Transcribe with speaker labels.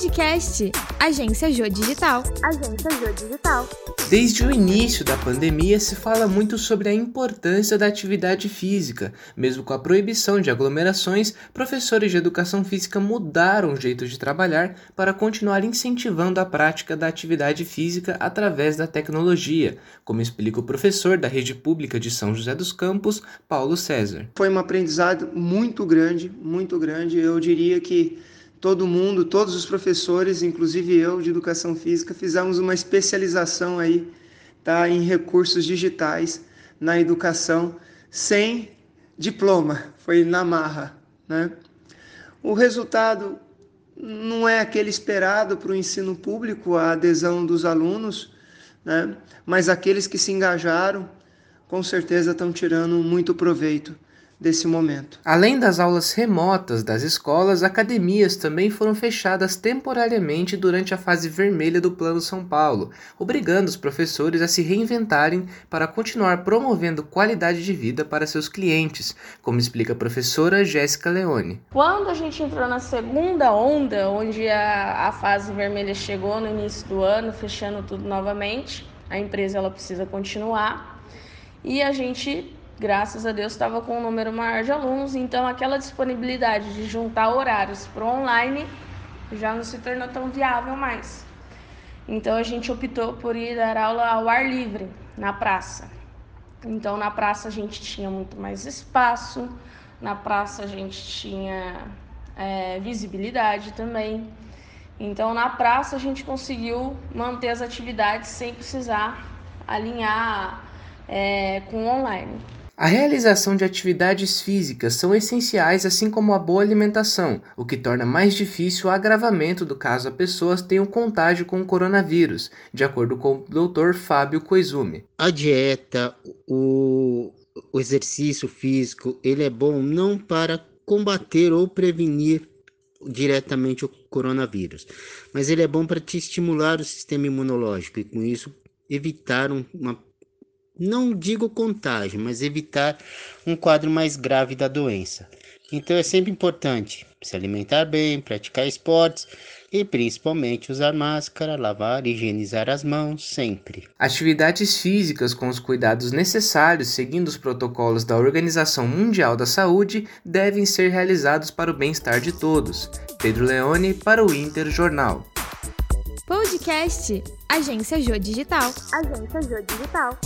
Speaker 1: Podcast Agência Jô Digital. Agência Jô Digital.
Speaker 2: Desde o início da pandemia se fala muito sobre a importância da atividade física. Mesmo com a proibição de aglomerações, professores de educação física mudaram o jeito de trabalhar para continuar incentivando a prática da atividade física através da tecnologia, como explica o professor da rede pública de São José dos Campos, Paulo César.
Speaker 3: Foi um aprendizado muito grande, muito grande. Eu diria que todo mundo, todos os professores, inclusive eu de educação física, fizemos uma especialização aí, tá, em recursos digitais na educação sem diploma, foi na marra, né? O resultado não é aquele esperado para o ensino público, a adesão dos alunos, né? Mas aqueles que se engajaram, com certeza estão tirando muito proveito desse momento.
Speaker 2: Além das aulas remotas das escolas, academias também foram fechadas temporariamente durante a fase vermelha do Plano São Paulo, obrigando os professores a se reinventarem para continuar promovendo qualidade de vida para seus clientes, como explica a professora Jéssica Leone.
Speaker 4: Quando a gente entrou na segunda onda, onde a, a fase vermelha chegou no início do ano, fechando tudo novamente, a empresa ela precisa continuar e a gente graças a Deus, estava com um número maior de alunos, então aquela disponibilidade de juntar horários para online já não se tornou tão viável mais. Então a gente optou por ir dar aula ao ar livre, na praça. Então na praça a gente tinha muito mais espaço, na praça a gente tinha é, visibilidade também. Então na praça a gente conseguiu manter as atividades sem precisar alinhar é, com online.
Speaker 2: A realização de atividades físicas são essenciais, assim como a boa alimentação, o que torna mais difícil o agravamento do caso a pessoas tenham contágio com o coronavírus, de acordo com o Dr. Fábio Koizumi.
Speaker 5: A dieta, o, o exercício físico, ele é bom não para combater ou prevenir diretamente o coronavírus, mas ele é bom para te estimular o sistema imunológico e com isso evitar uma não digo contágio, mas evitar um quadro mais grave da doença. Então é sempre importante se alimentar bem, praticar esportes e principalmente usar máscara, lavar e higienizar as mãos sempre.
Speaker 2: Atividades físicas com os cuidados necessários, seguindo os protocolos da Organização Mundial da Saúde, devem ser realizados para o bem-estar de todos. Pedro Leone para o Inter Jornal.
Speaker 1: Podcast Agência Jô Digital. Agência Jô Digital.